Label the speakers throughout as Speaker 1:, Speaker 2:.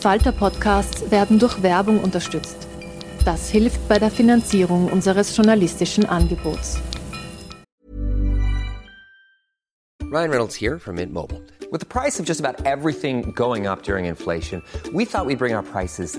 Speaker 1: Falter-Podcasts werden durch Werbung unterstützt. Das hilft bei der Finanzierung unseres journalistischen Angebots.
Speaker 2: Ryan Reynolds here from Mint Mobile. With the price of just about everything going up during inflation, we thought we'd bring our prices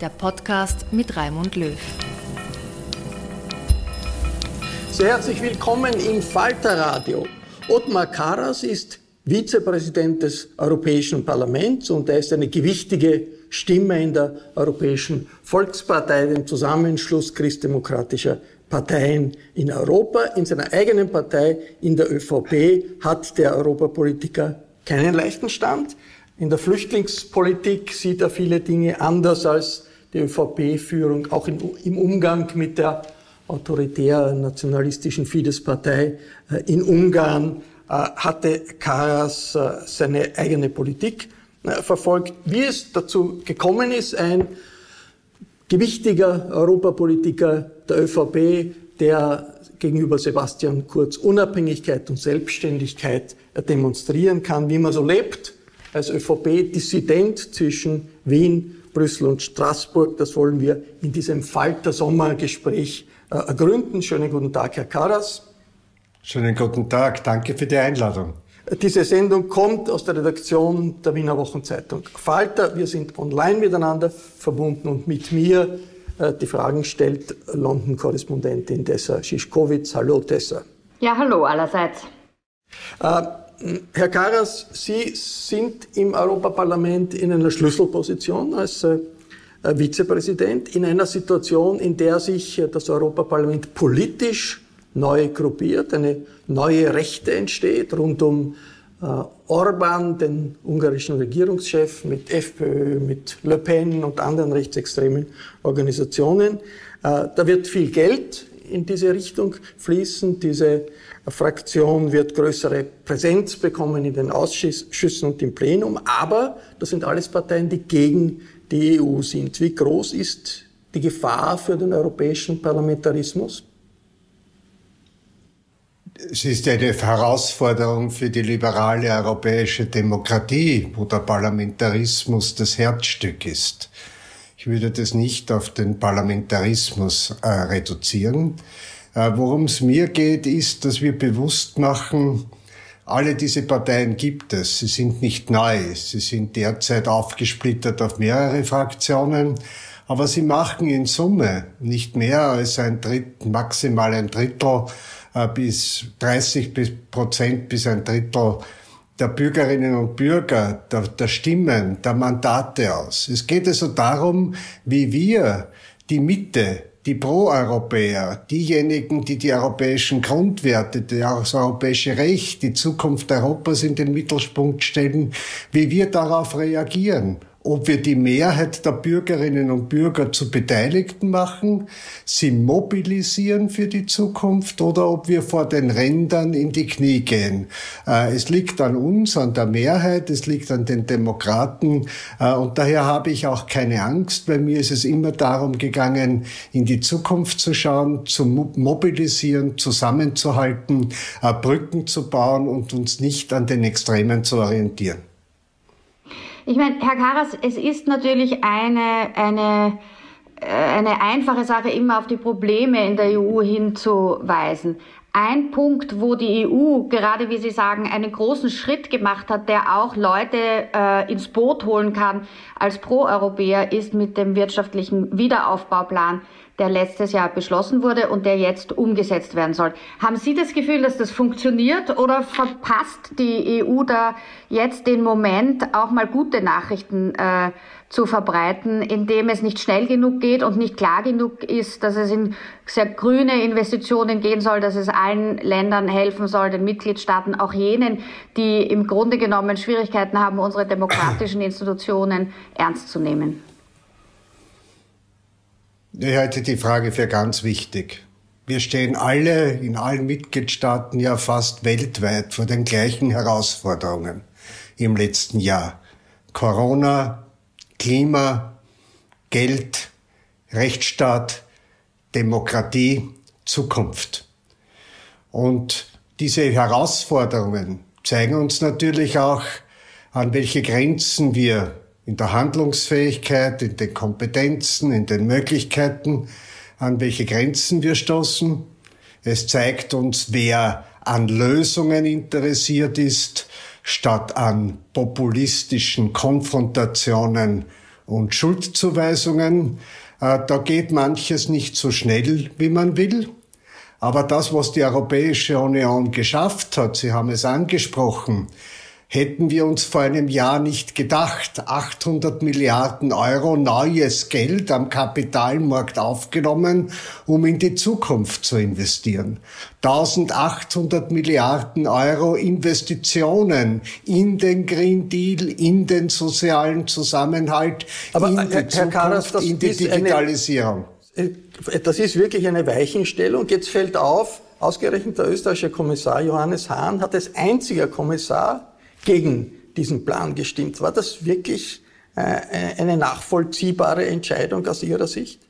Speaker 1: der Podcast mit Raimund Löw.
Speaker 3: Sehr herzlich willkommen im Falterradio. Ottmar Karas ist Vizepräsident des Europäischen Parlaments und er ist eine gewichtige Stimme in der Europäischen Volkspartei, dem Zusammenschluss christdemokratischer Parteien in Europa. In seiner eigenen Partei, in der ÖVP, hat der Europapolitiker keinen leichten Stand. In der Flüchtlingspolitik sieht er viele Dinge anders als die ÖVP-Führung, auch in, im Umgang mit der autoritären nationalistischen Fidesz-Partei äh, in Ungarn äh, hatte Karas äh, seine eigene Politik verfolgt. Wie es dazu gekommen ist, ein gewichtiger Europapolitiker der ÖVP, der gegenüber Sebastian Kurz Unabhängigkeit und Selbstständigkeit demonstrieren kann, wie man so lebt als ÖVP-Dissident zwischen Wien, Brüssel und Straßburg. Das wollen wir in diesem Falter Sommergespräch äh, ergründen. Schönen guten Tag, Herr Karas.
Speaker 4: Schönen guten Tag, danke für die Einladung.
Speaker 3: Diese Sendung kommt aus der Redaktion der Wiener Wochenzeitung Falter. Wir sind online miteinander verbunden und mit mir äh, die Fragen stellt London-Korrespondentin Tessa Schischkowitz. Hallo Tessa.
Speaker 5: Ja, hallo allerseits.
Speaker 3: Äh, Herr Karas, Sie sind im Europaparlament in einer Schlüsselposition als äh, Vizepräsident in einer Situation, in der sich äh, das Europaparlament politisch neu gruppiert, eine neue Rechte entsteht rund um äh, Orban, den ungarischen Regierungschef, mit FPÖ, mit Le Pen und anderen rechtsextremen Organisationen. Äh, da wird viel Geld in diese Richtung fließen. Diese Fraktion wird größere Präsenz bekommen in den Ausschüssen und im Plenum. Aber das sind alles Parteien, die gegen die EU sind. Wie groß ist die Gefahr für den europäischen Parlamentarismus?
Speaker 4: Es ist eine Herausforderung für die liberale europäische Demokratie, wo der Parlamentarismus das Herzstück ist. Ich würde das nicht auf den Parlamentarismus äh, reduzieren. Äh, Worum es mir geht, ist, dass wir bewusst machen, alle diese Parteien gibt es. Sie sind nicht neu. Sie sind derzeit aufgesplittert auf mehrere Fraktionen. Aber sie machen in Summe nicht mehr als ein Drittel, maximal ein Drittel äh, bis 30 Prozent bis ein Drittel der Bürgerinnen und Bürger, der, der Stimmen, der Mandate aus. Es geht also darum, wie wir die Mitte, die Pro-Europäer, diejenigen, die die europäischen Grundwerte, das europäische Recht, die Zukunft Europas in den Mittelpunkt stellen, wie wir darauf reagieren ob wir die Mehrheit der Bürgerinnen und Bürger zu Beteiligten machen, sie mobilisieren für die Zukunft oder ob wir vor den Rändern in die Knie gehen. Äh, es liegt an uns, an der Mehrheit, es liegt an den Demokraten äh, und daher habe ich auch keine Angst. Bei mir ist es immer darum gegangen, in die Zukunft zu schauen, zu mobilisieren, zusammenzuhalten, äh, Brücken zu bauen und uns nicht an den Extremen zu orientieren.
Speaker 5: Ich meine, Herr Karas, es ist natürlich eine, eine, äh, eine einfache Sache, immer auf die Probleme in der EU hinzuweisen. Ein Punkt, wo die EU, gerade wie Sie sagen, einen großen Schritt gemacht hat, der auch Leute äh, ins Boot holen kann als Pro-Europäer, ist mit dem wirtschaftlichen Wiederaufbauplan der letztes Jahr beschlossen wurde und der jetzt umgesetzt werden soll. Haben Sie das Gefühl, dass das funktioniert oder verpasst die EU da jetzt den Moment, auch mal gute Nachrichten äh, zu verbreiten, indem es nicht schnell genug geht und nicht klar genug ist, dass es in sehr grüne Investitionen gehen soll, dass es allen Ländern helfen soll, den Mitgliedstaaten, auch jenen, die im Grunde genommen Schwierigkeiten haben, unsere demokratischen Institutionen ernst zu nehmen?
Speaker 4: Ich halte die Frage für ganz wichtig. Wir stehen alle in allen Mitgliedstaaten ja fast weltweit vor den gleichen Herausforderungen im letzten Jahr. Corona, Klima, Geld, Rechtsstaat, Demokratie, Zukunft. Und diese Herausforderungen zeigen uns natürlich auch, an welche Grenzen wir in der Handlungsfähigkeit, in den Kompetenzen, in den Möglichkeiten, an welche Grenzen wir stoßen. Es zeigt uns, wer an Lösungen interessiert ist, statt an populistischen Konfrontationen und Schuldzuweisungen. Äh, da geht manches nicht so schnell, wie man will. Aber das, was die Europäische Union geschafft hat, Sie haben es angesprochen, hätten wir uns vor einem Jahr nicht gedacht. 800 Milliarden Euro neues Geld am Kapitalmarkt aufgenommen, um in die Zukunft zu investieren. 1800 Milliarden Euro Investitionen in den Green Deal, in den sozialen Zusammenhalt,
Speaker 3: Aber,
Speaker 4: in
Speaker 3: Herr,
Speaker 4: die
Speaker 3: Herr
Speaker 4: Zukunft,
Speaker 3: Karas,
Speaker 4: in die Digitalisierung.
Speaker 3: Eine, äh, das ist wirklich eine Weichenstellung. Jetzt fällt auf, ausgerechnet der österreichische Kommissar Johannes Hahn hat als einziger Kommissar gegen diesen Plan gestimmt. War das wirklich äh, eine nachvollziehbare Entscheidung aus Ihrer Sicht?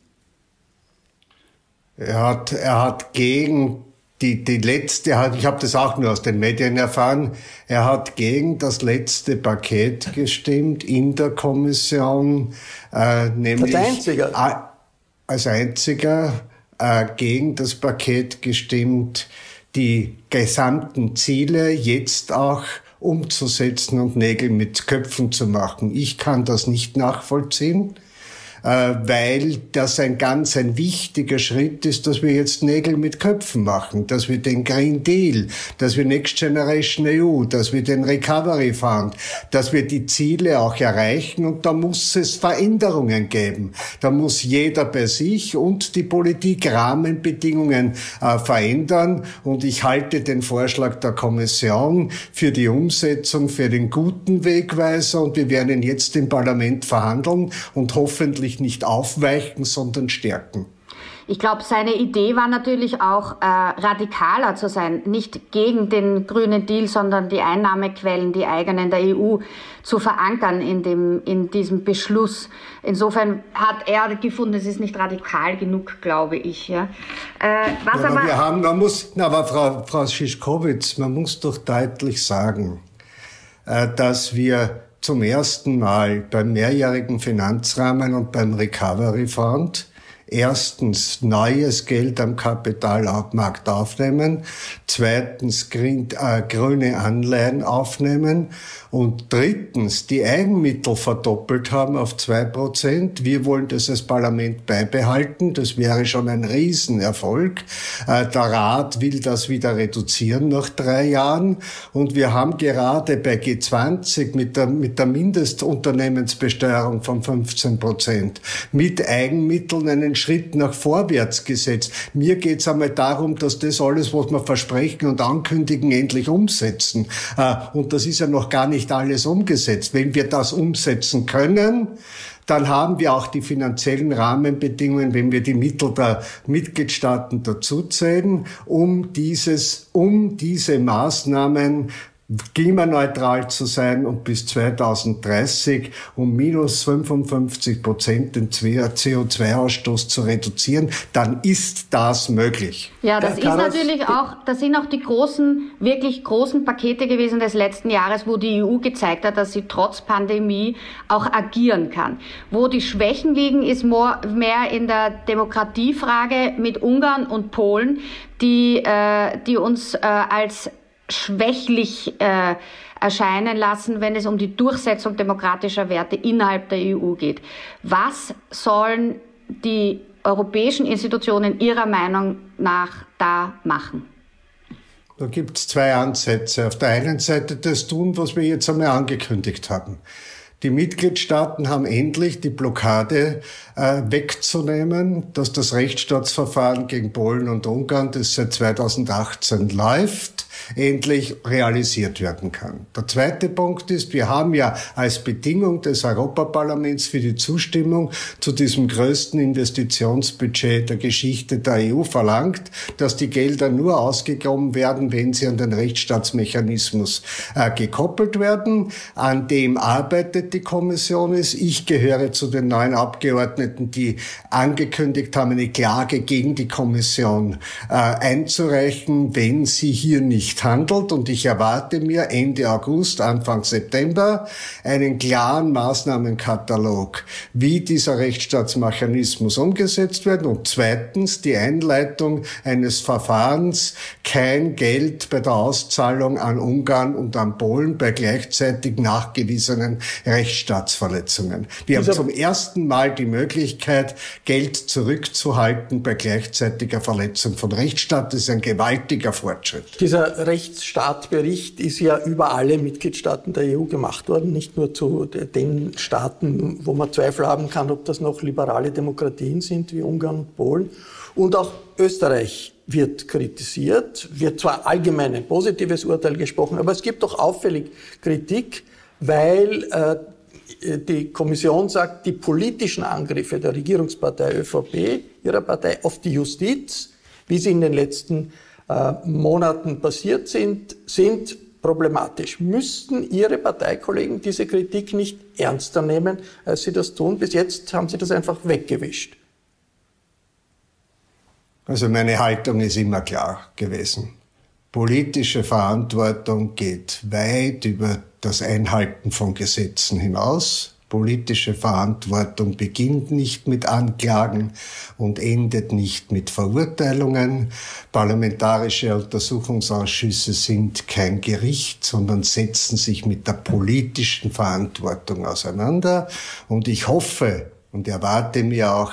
Speaker 4: Er hat, er hat gegen die, die letzte, ich habe das auch nur aus den Medien erfahren, er hat gegen das letzte Paket gestimmt in der Kommission, äh, nämlich
Speaker 3: als einziger,
Speaker 4: als einziger äh, gegen das Paket gestimmt, die gesamten Ziele jetzt auch umzusetzen und Nägel mit Köpfen zu machen. Ich kann das nicht nachvollziehen. Äh, weil das ein ganz ein wichtiger Schritt ist, dass wir jetzt Nägel mit Köpfen machen, dass wir den Green Deal, dass wir Next Generation EU, dass wir den Recovery Fund, dass wir die Ziele auch erreichen. Und da muss es Veränderungen geben. Da muss jeder bei sich und die Politik Rahmenbedingungen äh, verändern. Und ich halte den Vorschlag der Kommission für die Umsetzung für den guten Wegweiser. Und wir werden jetzt im Parlament verhandeln und hoffentlich natürlich nicht aufweichen, sondern stärken.
Speaker 5: Ich glaube, seine Idee war natürlich auch äh, radikaler zu sein, nicht gegen den grünen Deal, sondern die Einnahmequellen, die eigenen der EU zu verankern in, dem, in diesem Beschluss. Insofern hat er gefunden, es ist nicht radikal genug, glaube ich. Ja.
Speaker 4: Äh, was ja, aber, wir haben, man muss, na, aber Frau, Frau Schischkowitz, man muss doch deutlich sagen, äh, dass wir zum ersten Mal beim mehrjährigen Finanzrahmen und beim Recovery Fund erstens neues Geld am Kapitalmarkt aufnehmen, zweitens äh, grüne Anleihen aufnehmen und drittens die Eigenmittel verdoppelt haben auf zwei Prozent. Wir wollen das als Parlament beibehalten. Das wäre schon ein Riesenerfolg. Äh, der Rat will das wieder reduzieren nach drei Jahren. Und wir haben gerade bei G20 mit der, mit der Mindestunternehmensbesteuerung von 15 Prozent mit Eigenmitteln einen Schritt nach vorwärts gesetzt. Mir geht es einmal darum, dass das alles, was wir versprechen und ankündigen, endlich umsetzen. Äh, und das ist ja noch gar nicht alles umgesetzt. Wenn wir das umsetzen können, dann haben wir auch die finanziellen Rahmenbedingungen, wenn wir die Mittel der Mitgliedstaaten dazuzählen, um dieses, um diese Maßnahmen klimaneutral zu sein und bis 2030 um minus 55 Prozent den CO2-Ausstoß zu reduzieren, dann ist das möglich.
Speaker 5: Ja, das ja, ist natürlich auch, das sind auch die großen, wirklich großen Pakete gewesen des letzten Jahres, wo die EU gezeigt hat, dass sie trotz Pandemie auch agieren kann. Wo die Schwächen liegen, ist mehr in der Demokratiefrage mit Ungarn und Polen, die, äh, die uns äh, als schwächlich äh, erscheinen lassen, wenn es um die Durchsetzung demokratischer Werte innerhalb der EU geht. Was sollen die europäischen Institutionen Ihrer Meinung nach da machen?
Speaker 4: Da gibt es zwei Ansätze. Auf der einen Seite das tun, was wir jetzt einmal angekündigt haben. Die Mitgliedstaaten haben endlich die Blockade äh, wegzunehmen, dass das Rechtsstaatsverfahren gegen Polen und Ungarn, das seit 2018 läuft, endlich realisiert werden kann. Der zweite Punkt ist, wir haben ja als Bedingung des Europaparlaments für die Zustimmung zu diesem größten Investitionsbudget der Geschichte der EU verlangt, dass die Gelder nur ausgegeben werden, wenn sie an den Rechtsstaatsmechanismus äh, gekoppelt werden. An dem arbeitet die Kommission. Ist. Ich gehöre zu den neuen Abgeordneten, die angekündigt haben, eine Klage gegen die Kommission äh, einzureichen, wenn sie hier nicht nicht handelt und ich erwarte mir Ende August, Anfang September einen klaren Maßnahmenkatalog, wie dieser Rechtsstaatsmechanismus umgesetzt wird und zweitens die Einleitung eines Verfahrens, kein Geld bei der Auszahlung an Ungarn und an Polen bei gleichzeitig nachgewiesenen Rechtsstaatsverletzungen. Wir haben zum ersten Mal die Möglichkeit, Geld zurückzuhalten bei gleichzeitiger Verletzung von Rechtsstaat. Das ist ein gewaltiger Fortschritt.
Speaker 3: Dieser Rechtsstaatbericht ist ja über alle Mitgliedstaaten der EU gemacht worden, nicht nur zu den Staaten, wo man Zweifel haben kann, ob das noch liberale Demokratien sind wie Ungarn und Polen. Und auch Österreich wird kritisiert, wird zwar allgemein ein positives Urteil gesprochen, aber es gibt auch auffällig Kritik, weil äh, die Kommission sagt, die politischen Angriffe der Regierungspartei ÖVP, ihrer Partei, auf die Justiz, wie sie in den letzten äh, Monaten passiert sind, sind problematisch. Müssten Ihre Parteikollegen diese Kritik nicht ernster nehmen, als Sie das tun? Bis jetzt haben Sie das einfach weggewischt.
Speaker 4: Also meine Haltung ist immer klar gewesen. Politische Verantwortung geht weit über das Einhalten von Gesetzen hinaus. Politische Verantwortung beginnt nicht mit Anklagen und endet nicht mit Verurteilungen. Parlamentarische Untersuchungsausschüsse sind kein Gericht, sondern setzen sich mit der politischen Verantwortung auseinander. Und ich hoffe, und erwarte mir auch,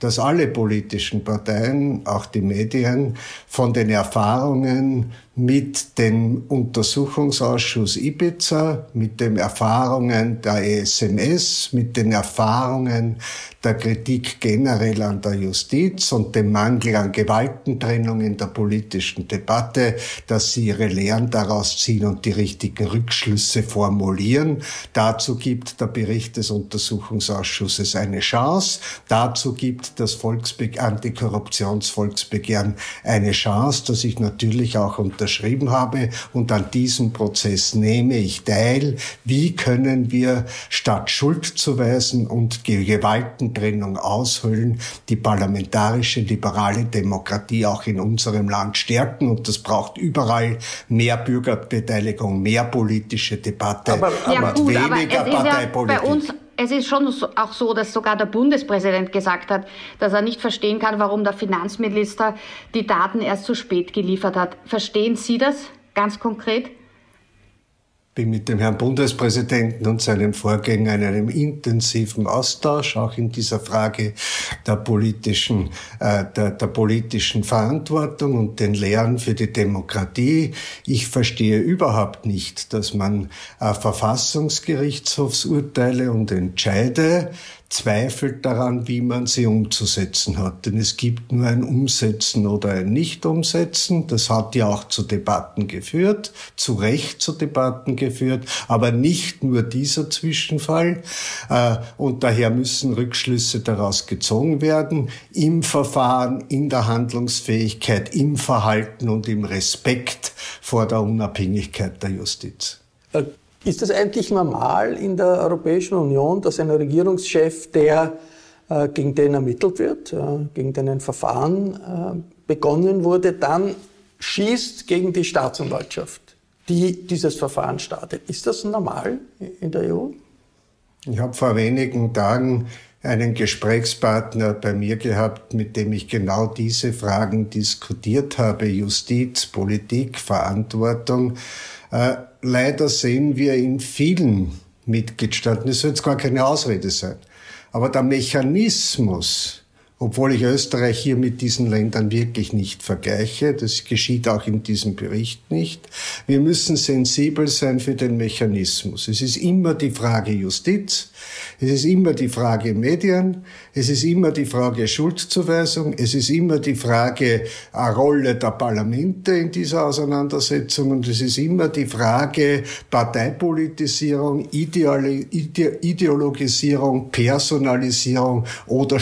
Speaker 4: dass alle politischen Parteien, auch die Medien, von den Erfahrungen mit dem Untersuchungsausschuss Ibiza, mit den Erfahrungen der ESMS, mit den Erfahrungen der Kritik generell an der Justiz und dem Mangel an Gewaltentrennung in der politischen Debatte, dass sie ihre Lehren daraus ziehen und die richtigen Rückschlüsse formulieren. Dazu gibt der Bericht des Untersuchungsausschusses eine Chance. Dazu gibt das Volksbe Antikorruptionsvolksbegehren eine Chance, das ich natürlich auch unter unterschrieben habe. Und an diesem Prozess nehme ich teil. Wie können wir statt Schuldzuweisen und Gewaltentrennung aushöhlen, die parlamentarische liberale Demokratie auch in unserem Land stärken? Und das braucht überall mehr Bürgerbeteiligung, mehr politische Debatte
Speaker 5: aber, aber und weniger Parteipolitik. Es ist schon auch so, dass sogar der Bundespräsident gesagt hat, dass er nicht verstehen kann, warum der Finanzminister die Daten erst zu spät geliefert hat. Verstehen Sie das ganz konkret?
Speaker 4: Bin mit dem Herrn Bundespräsidenten und seinem Vorgänger in einem intensiven Austausch, auch in dieser Frage der politischen, äh, der, der politischen Verantwortung und den Lehren für die Demokratie. Ich verstehe überhaupt nicht, dass man äh, Verfassungsgerichtshofsurteile und Entscheide zweifelt daran, wie man sie umzusetzen hat. Denn es gibt nur ein Umsetzen oder ein Nicht-Umsetzen. Das hat ja auch zu Debatten geführt, zu Recht zu Debatten geführt, aber nicht nur dieser Zwischenfall. Äh, und daher müssen Rückschlüsse daraus gezogen werden im Verfahren, in der Handlungsfähigkeit, im Verhalten und im Respekt vor der Unabhängigkeit der Justiz.
Speaker 3: Äh, ist es eigentlich normal in der Europäischen Union, dass ein Regierungschef, der äh, gegen den ermittelt wird, äh, gegen den ein Verfahren äh, begonnen wurde, dann schießt gegen die Staatsanwaltschaft, die dieses Verfahren startet? Ist das normal in der EU?
Speaker 4: Ich habe vor wenigen Tagen einen Gesprächspartner bei mir gehabt, mit dem ich genau diese Fragen diskutiert habe. Justiz, Politik, Verantwortung. Leider sehen wir in vielen Mitgliedstaaten, das soll jetzt gar keine Ausrede sein, aber der Mechanismus, obwohl ich Österreich hier mit diesen Ländern wirklich nicht vergleiche, das geschieht auch in diesem Bericht nicht. Wir müssen sensibel sein für den Mechanismus. Es ist immer die Frage Justiz, es ist immer die Frage Medien, es ist immer die Frage Schuldzuweisung, es ist immer die Frage Rolle der Parlamente in dieser Auseinandersetzung. Und es ist immer die Frage Parteipolitisierung, Ideologisierung, Personalisierung oder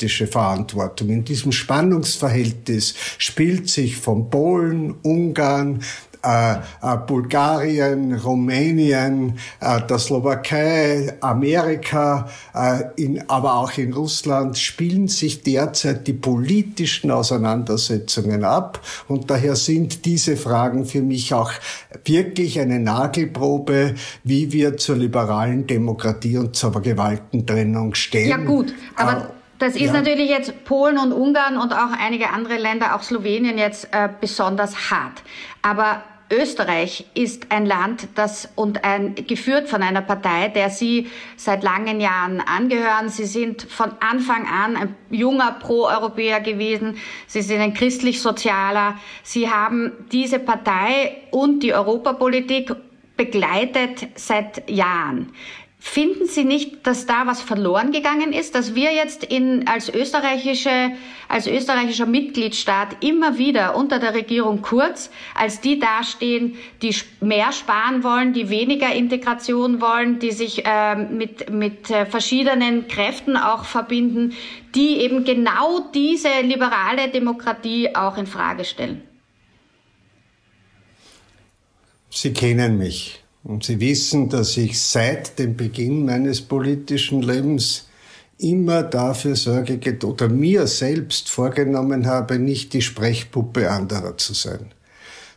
Speaker 4: staatspolitische Verantwortung. In diesem Spannungsverhältnis spielt sich von Polen, Ungarn, äh, äh, Bulgarien, Rumänien, äh, der Slowakei, Amerika, äh, in, aber auch in Russland spielen sich derzeit die politischen Auseinandersetzungen ab. Und daher sind diese Fragen für mich auch wirklich eine Nagelprobe, wie wir zur liberalen Demokratie und zur Gewaltentrennung stehen.
Speaker 5: Ja gut, aber äh, das ist ja. natürlich jetzt Polen und Ungarn und auch einige andere Länder, auch Slowenien jetzt äh, besonders hart. Aber Österreich ist ein Land, das und ein, geführt von einer Partei, der Sie seit langen Jahren angehören. Sie sind von Anfang an ein junger Pro-Europäer gewesen. Sie sind ein christlich-sozialer. Sie haben diese Partei und die Europapolitik begleitet seit Jahren. Finden Sie nicht, dass da was verloren gegangen ist, dass wir jetzt in, als, österreichische, als österreichischer Mitgliedstaat immer wieder unter der Regierung Kurz als die dastehen, die mehr sparen wollen, die weniger Integration wollen, die sich äh, mit, mit äh, verschiedenen Kräften auch verbinden, die eben genau diese liberale Demokratie auch in Frage stellen?
Speaker 4: Sie kennen mich. Und Sie wissen, dass ich seit dem Beginn meines politischen Lebens immer dafür Sorge oder mir selbst vorgenommen habe, nicht die Sprechpuppe anderer zu sein,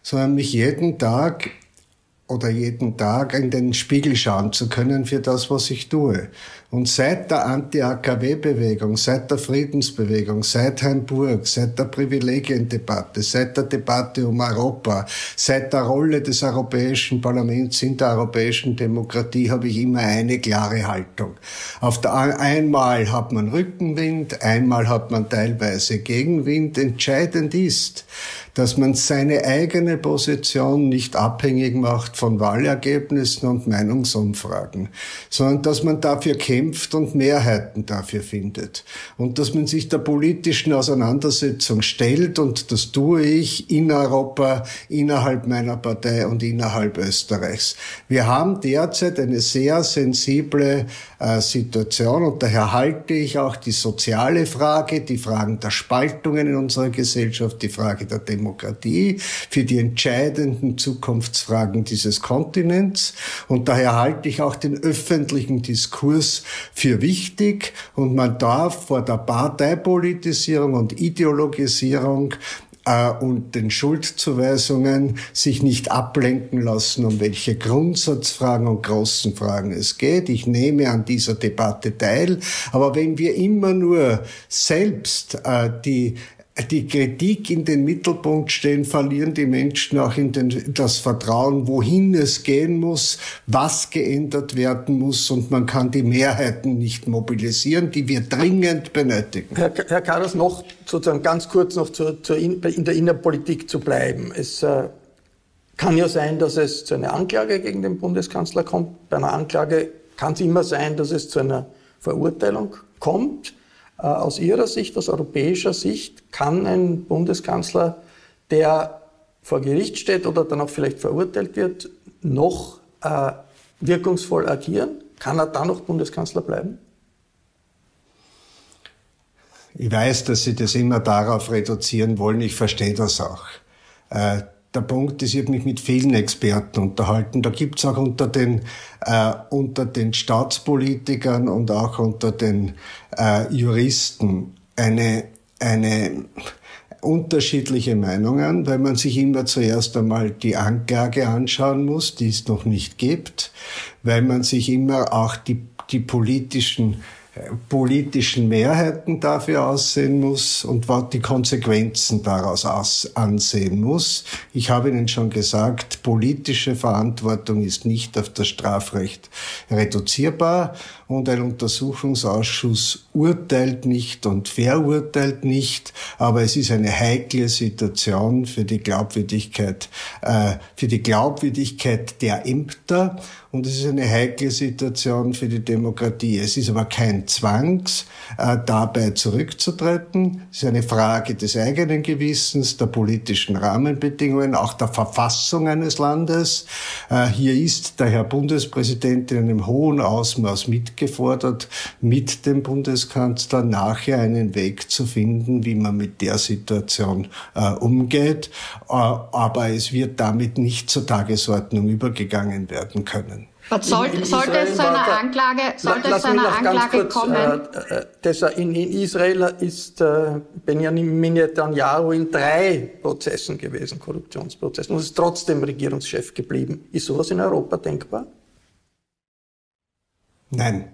Speaker 4: sondern mich jeden Tag oder jeden Tag in den Spiegel schauen zu können für das, was ich tue. Und seit der Anti-AKW-Bewegung, seit der Friedensbewegung, seit Heimburg, seit der Privilegiendebatte, seit der Debatte um Europa, seit der Rolle des Europäischen Parlaments in der europäischen Demokratie habe ich immer eine klare Haltung. Auf der einmal hat man Rückenwind, einmal hat man teilweise Gegenwind. Entscheidend ist, dass man seine eigene Position nicht abhängig macht von Wahlergebnissen und Meinungsumfragen, sondern dass man dafür kämpft und Mehrheiten dafür findet und dass man sich der politischen Auseinandersetzung stellt und das tue ich in Europa, innerhalb meiner Partei und innerhalb Österreichs. Wir haben derzeit eine sehr sensible äh, Situation und daher halte ich auch die soziale Frage, die Fragen der Spaltungen in unserer Gesellschaft, die Frage der Demokratie, Demokratie, für die entscheidenden Zukunftsfragen dieses Kontinents. Und daher halte ich auch den öffentlichen Diskurs für wichtig. Und man darf vor der Parteipolitisierung und Ideologisierung äh, und den Schuldzuweisungen sich nicht ablenken lassen, um welche Grundsatzfragen und großen Fragen es geht. Ich nehme an dieser Debatte teil. Aber wenn wir immer nur selbst äh, die die Kritik in den Mittelpunkt stellen, verlieren die Menschen auch in den, das Vertrauen, wohin es gehen muss, was geändert werden muss und man kann die Mehrheiten nicht mobilisieren, die wir dringend benötigen.
Speaker 3: Herr, Herr Karas, noch sozusagen ganz kurz noch zur, zur in, in, der Innenpolitik zu bleiben. Es äh, kann ja sein, dass es zu einer Anklage gegen den Bundeskanzler kommt. Bei einer Anklage kann es immer sein, dass es zu einer Verurteilung kommt. Äh, aus Ihrer Sicht, aus europäischer Sicht, kann ein Bundeskanzler, der vor Gericht steht oder dann auch vielleicht verurteilt wird, noch äh, wirkungsvoll agieren? Kann er dann noch Bundeskanzler bleiben?
Speaker 4: Ich weiß, dass Sie das immer darauf reduzieren wollen. Ich verstehe das auch. Äh, der Punkt ist, ich habe mich mit vielen Experten unterhalten. Da gibt es auch unter den, äh, unter den Staatspolitikern und auch unter den äh, Juristen eine, eine unterschiedliche Meinungen, weil man sich immer zuerst einmal die Anklage anschauen muss, die es noch nicht gibt, weil man sich immer auch die, die politischen politischen Mehrheiten dafür aussehen muss und was die Konsequenzen daraus ansehen muss. Ich habe Ihnen schon gesagt, politische Verantwortung ist nicht auf das Strafrecht reduzierbar und ein Untersuchungsausschuss urteilt nicht und verurteilt nicht, aber es ist eine heikle Situation für die Glaubwürdigkeit, äh, für die Glaubwürdigkeit der Ämter und es ist eine heikle Situation für die Demokratie. Es ist aber kein Zwangs, äh, dabei zurückzutreten. Es ist eine Frage des eigenen Gewissens, der politischen Rahmenbedingungen, auch der Verfassung eines Landes. Äh, hier ist der Herr Bundespräsident in einem hohen Ausmaß mitgefordert, mit dem Bundeskanzler nachher einen Weg zu finden, wie man mit der Situation äh, umgeht. aber es wird damit nicht zur Tagesordnung übergegangen werden können.
Speaker 5: Soll, in, in sollte es zu einer Anklage, sollte es zu einer Anklage kurz, kommen? Äh,
Speaker 3: äh, in, in, Israel ist äh, Benjamin Netanyahu in drei Prozessen gewesen, Korruptionsprozessen, und ist trotzdem Regierungschef geblieben. Ist sowas in Europa denkbar?
Speaker 4: Nein.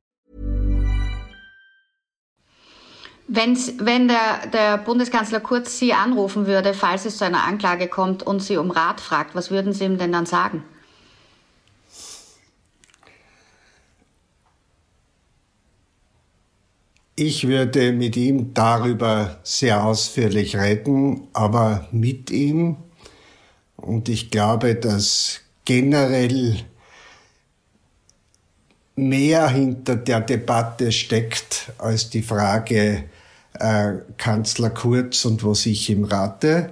Speaker 5: Wenn's, wenn der, der Bundeskanzler Kurz Sie anrufen würde, falls es zu einer Anklage kommt und Sie um Rat fragt, was würden Sie ihm denn dann sagen?
Speaker 4: Ich würde mit ihm darüber sehr ausführlich reden, aber mit ihm. Und ich glaube, dass generell mehr hinter der Debatte steckt als die Frage, äh, Kanzler Kurz und was ich ihm rate,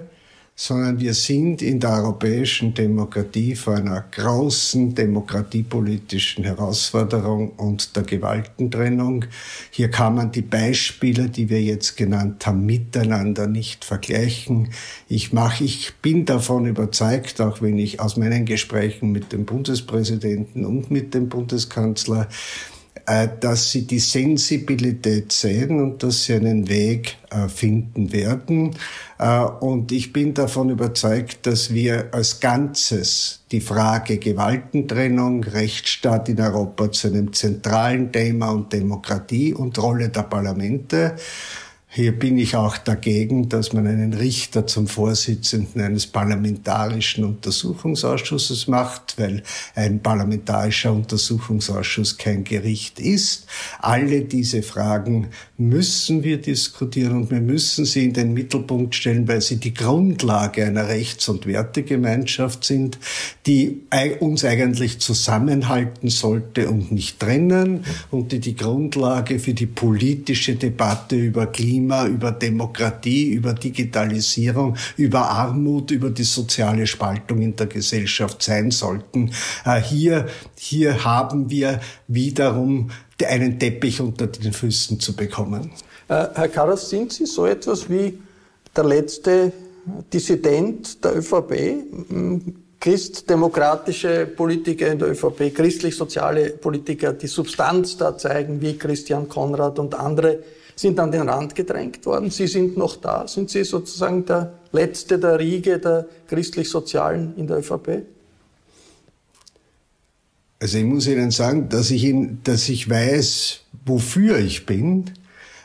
Speaker 4: sondern wir sind in der europäischen Demokratie vor einer großen demokratiepolitischen Herausforderung und der Gewaltentrennung. Hier kann man die Beispiele, die wir jetzt genannt haben, miteinander nicht vergleichen. Ich mache, ich bin davon überzeugt, auch wenn ich aus meinen Gesprächen mit dem Bundespräsidenten und mit dem Bundeskanzler dass sie die Sensibilität sehen und dass sie einen Weg äh, finden werden. Äh, und ich bin davon überzeugt, dass wir als Ganzes die Frage Gewaltentrennung, Rechtsstaat in Europa zu einem zentralen Thema und Demokratie und Rolle der Parlamente hier bin ich auch dagegen, dass man einen Richter zum Vorsitzenden eines parlamentarischen Untersuchungsausschusses macht, weil ein parlamentarischer Untersuchungsausschuss kein Gericht ist. Alle diese Fragen müssen wir diskutieren und wir müssen sie in den Mittelpunkt stellen, weil sie die Grundlage einer Rechts- und Wertegemeinschaft sind, die uns eigentlich zusammenhalten sollte und nicht trennen und die die Grundlage für die politische Debatte über Klima Klima, über Demokratie, über Digitalisierung, über Armut, über die soziale Spaltung in der Gesellschaft sein sollten. Äh, hier, hier haben wir wiederum einen Teppich unter den Füßen zu bekommen.
Speaker 3: Äh, Herr Karas, sind Sie so etwas wie der letzte Dissident der ÖVP? christdemokratische Politiker in der ÖVP, christlich-soziale Politiker, die Substanz da zeigen, wie Christian Konrad und andere, sind an den Rand gedrängt worden. Sie sind noch da. Sind Sie sozusagen der Letzte der Riege der christlich-sozialen in der ÖVP?
Speaker 4: Also ich muss Ihnen sagen, dass ich, in, dass ich weiß, wofür ich bin.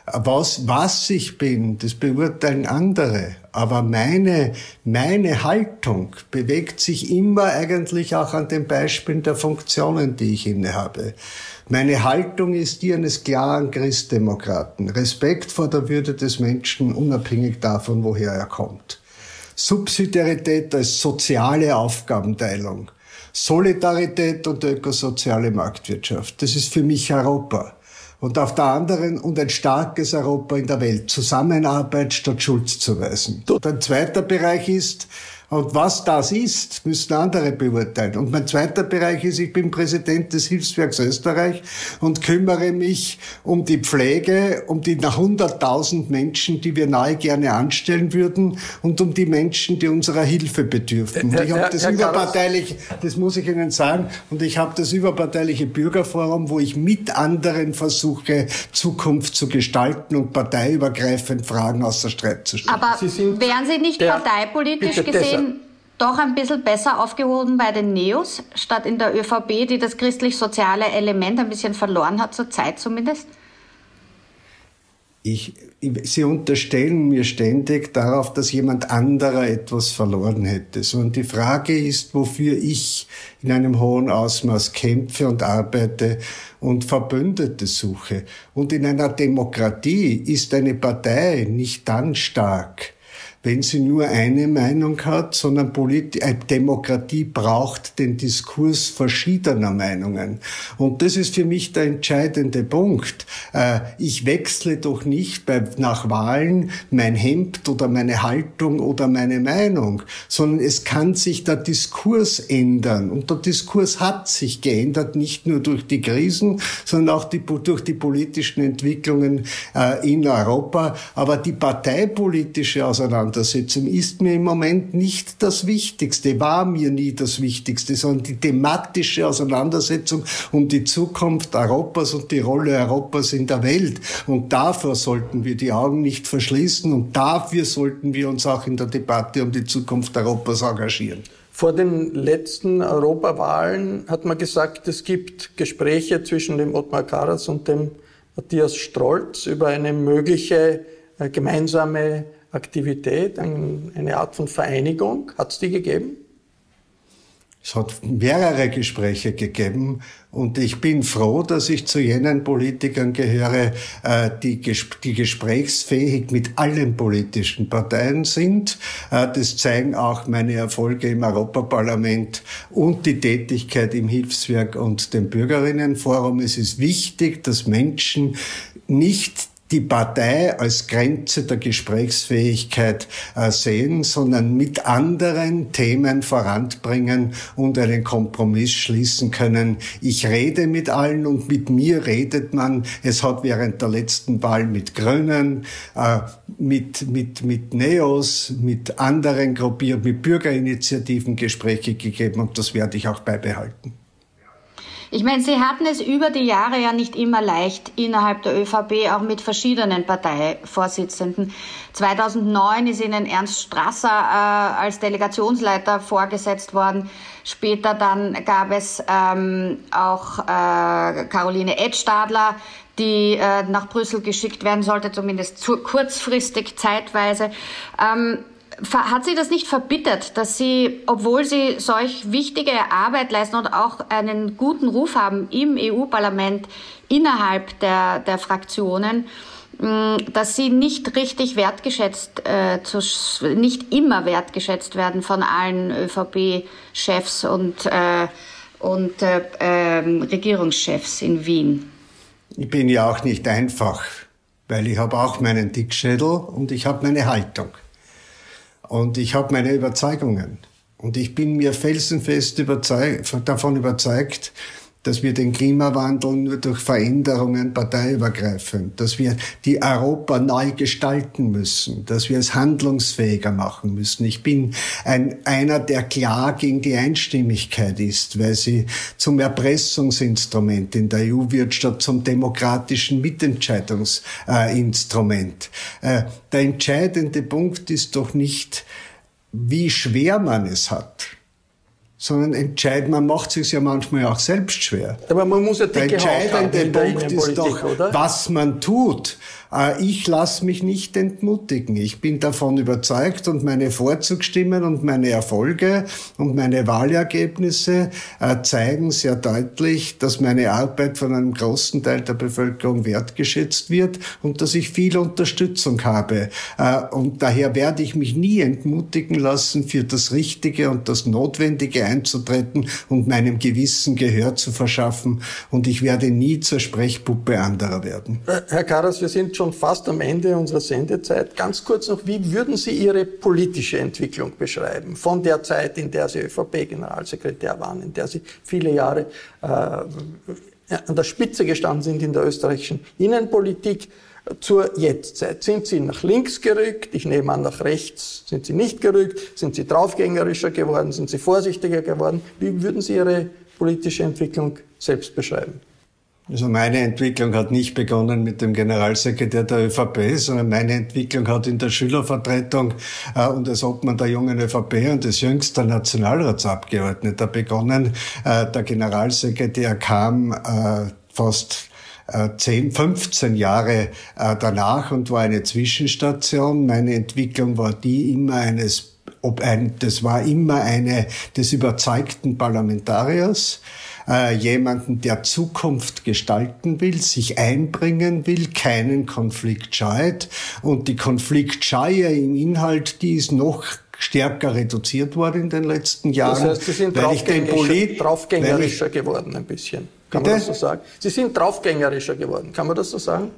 Speaker 4: Was, was ich bin, das beurteilen andere. Aber meine, meine Haltung bewegt sich immer eigentlich auch an den Beispielen der Funktionen, die ich innehabe. Meine Haltung ist die eines klaren Christdemokraten. Respekt vor der Würde des Menschen, unabhängig davon, woher er kommt. Subsidiarität als soziale Aufgabenteilung. Solidarität und ökosoziale Marktwirtschaft. Das ist für mich Europa. Und auf der anderen und ein starkes Europa in der Welt. Zusammenarbeit statt Schuld zu weisen. Und ein zweiter Bereich ist, und was das ist, müssen andere beurteilen. Und mein zweiter Bereich ist, ich bin Präsident des Hilfswerks Österreich und kümmere mich um die Pflege, um die nach 100.000 Menschen, die wir nahe gerne anstellen würden und um die Menschen, die unserer Hilfe bedürfen. Und ich habe das überparteilich, das muss ich Ihnen sagen, und ich habe das überparteiliche Bürgerforum, wo ich mit anderen versuche, Zukunft zu gestalten und parteiübergreifend Fragen außer Streit zu stellen.
Speaker 5: Aber wären Sie nicht parteipolitisch gesehen bin doch ein bisschen besser aufgehoben bei den Neos, statt in der ÖVP, die das christlich-soziale Element ein bisschen verloren hat, zur Zeit zumindest?
Speaker 4: Ich, Sie unterstellen mir ständig darauf, dass jemand anderer etwas verloren hätte. Sondern die Frage ist, wofür ich in einem hohen Ausmaß kämpfe und arbeite und Verbündete suche. Und in einer Demokratie ist eine Partei nicht dann stark, wenn sie nur eine Meinung hat, sondern Polit äh, Demokratie braucht den Diskurs verschiedener Meinungen. Und das ist für mich der entscheidende Punkt. Äh, ich wechsle doch nicht bei, nach Wahlen mein Hemd oder meine Haltung oder meine Meinung, sondern es kann sich der Diskurs ändern. Und der Diskurs hat sich geändert, nicht nur durch die Krisen, sondern auch die, durch die politischen Entwicklungen äh, in Europa. Aber die parteipolitische Auseinandersetzung Auseinandersetzung ist mir im Moment nicht das Wichtigste, war mir nie das Wichtigste, sondern die thematische Auseinandersetzung um die Zukunft Europas und die Rolle Europas in der Welt. Und davor sollten wir die Augen nicht verschließen und dafür sollten wir uns auch in der Debatte um die Zukunft Europas engagieren.
Speaker 3: Vor den letzten Europawahlen hat man gesagt, es gibt Gespräche zwischen dem Ottmar Karas und dem Matthias Strolz über eine mögliche äh, gemeinsame Aktivität, eine Art von Vereinigung? Hat es die gegeben?
Speaker 4: Es hat mehrere Gespräche gegeben und ich bin froh, dass ich zu jenen Politikern gehöre, äh, die, gesprächsfähig mit allen politischen Parteien sind. Äh, das zeigen auch meine Erfolge im Europaparlament und die Tätigkeit im Hilfswerk und dem Bürgerinnenforum. Es ist wichtig, dass Menschen nicht die Partei als Grenze der Gesprächsfähigkeit äh, sehen, sondern mit anderen Themen voranbringen und einen Kompromiss schließen können. Ich rede mit allen und mit mir redet man. Es hat während der letzten Wahl mit Grünen, äh, mit, mit, mit Neos, mit anderen Gruppierungen, mit Bürgerinitiativen Gespräche gegeben und das werde ich auch beibehalten.
Speaker 5: Ich meine, Sie hatten es über die Jahre ja nicht immer leicht innerhalb der ÖVP, auch mit verschiedenen Parteivorsitzenden. 2009 ist Ihnen Ernst Strasser äh, als Delegationsleiter vorgesetzt worden. Später dann gab es ähm, auch äh, Caroline Edstadler, die äh, nach Brüssel geschickt werden sollte, zumindest zu, kurzfristig, zeitweise. Ähm, hat Sie das nicht verbittert, dass Sie, obwohl Sie solch wichtige Arbeit leisten und auch einen guten Ruf haben im EU-Parlament innerhalb der, der Fraktionen, dass sie nicht richtig wertgeschätzt, äh, zu, nicht immer wertgeschätzt werden von allen ÖVP-Chefs und, äh, und äh, äh, Regierungschefs in Wien.
Speaker 4: Ich bin ja auch nicht einfach, weil ich habe auch meinen Dickschädel und ich habe meine Haltung. Und ich habe meine Überzeugungen. Und ich bin mir felsenfest überzeug davon überzeugt, dass wir den Klimawandel nur durch Veränderungen parteiübergreifend, dass wir die Europa neu gestalten müssen, dass wir es handlungsfähiger machen müssen. Ich bin ein, einer, der klar gegen die Einstimmigkeit ist, weil sie zum Erpressungsinstrument in der EU wird, statt zum demokratischen Mitentscheidungsinstrument. Äh, der entscheidende Punkt ist doch nicht, wie schwer man es hat, sondern entscheiden, man macht sich ja manchmal auch selbst schwer.
Speaker 3: Aber man muss ja
Speaker 4: Der entscheidende Punkt ist doch,
Speaker 3: oder?
Speaker 4: was man tut. Äh, Ich lasse mich nicht entmutigen. Ich bin davon überzeugt und meine Vorzugsstimmen und meine Erfolge und meine Wahlergebnisse äh, zeigen sehr deutlich, dass meine Arbeit von einem großen Teil der Bevölkerung wertgeschätzt wird und dass ich viel Unterstützung habe. Äh, Und daher werde ich mich nie entmutigen lassen, für das Richtige und das Notwendige einzutreten und meinem Gewissen Gehör zu verschaffen. Und ich werde nie zur Sprechpuppe anderer werden.
Speaker 3: Äh, Herr Karas, wir sind schon fast am Ende unserer Sendezeit. Ganz kurz noch, wie würden Sie Ihre politische Entwicklung beschreiben? Von der Zeit, in der Sie ÖVP-Generalsekretär waren, in der Sie viele Jahre äh, an der Spitze gestanden sind in der österreichischen Innenpolitik zur Jetztzeit. Sind Sie nach links gerückt? Ich nehme an, nach rechts sind Sie nicht gerückt. Sind Sie draufgängerischer geworden? Sind Sie vorsichtiger geworden? Wie würden Sie Ihre politische Entwicklung selbst beschreiben?
Speaker 4: Also meine Entwicklung hat nicht begonnen mit dem Generalsekretär der ÖVP, sondern meine Entwicklung hat in der Schülervertretung äh, und als Obmann der jungen ÖVP und des jüngsten Nationalratsabgeordneter begonnen. Äh, der Generalsekretär kam äh, fast 10, 15 Jahre äh, danach und war eine Zwischenstation. Meine Entwicklung war die immer eines ob ein, das war immer eine des überzeugten Parlamentariers, äh, jemanden, der Zukunft gestalten will, sich einbringen will, keinen Konflikt scheut. Und die Konfliktscheue im Inhalt, die ist noch stärker reduziert worden in den letzten Jahren.
Speaker 3: Das heißt, Sie sind draufgängerischer, draufgängerischer geworden ein bisschen. Kann man
Speaker 4: Bitte?
Speaker 3: das so sagen? Sie sind draufgängerischer geworden. Kann man das so sagen?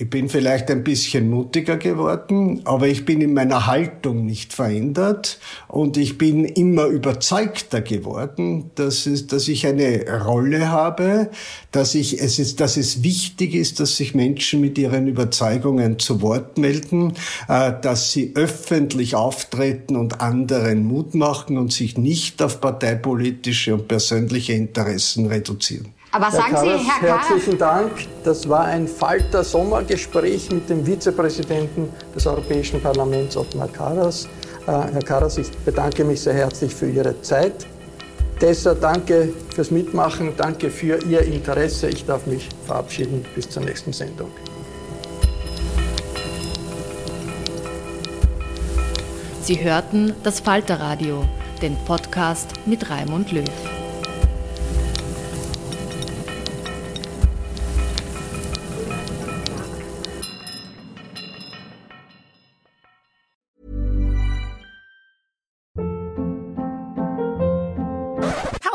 Speaker 4: Ich bin vielleicht ein bisschen mutiger geworden, aber ich bin in meiner Haltung nicht verändert und ich bin immer überzeugter geworden, dass, es, dass ich eine Rolle habe, dass, ich, es ist, dass es wichtig ist, dass sich Menschen mit ihren Überzeugungen zu Wort melden, äh, dass sie öffentlich auftreten und anderen Mut machen und sich nicht auf parteipolitische und persönliche Interessen reduzieren.
Speaker 5: Aber sagen Sie,
Speaker 3: Karas,
Speaker 5: Herr Karas,
Speaker 3: herzlichen Dank. Das war ein Falter-Sommergespräch mit dem Vizepräsidenten des Europäischen Parlaments, Ottmar Karas. Äh, Herr Karas, ich bedanke mich sehr herzlich für Ihre Zeit. Tessa, danke fürs Mitmachen, danke für Ihr Interesse. Ich darf mich verabschieden. Bis zur nächsten Sendung.
Speaker 1: Sie hörten das Falterradio, den Podcast mit Raimund Löw.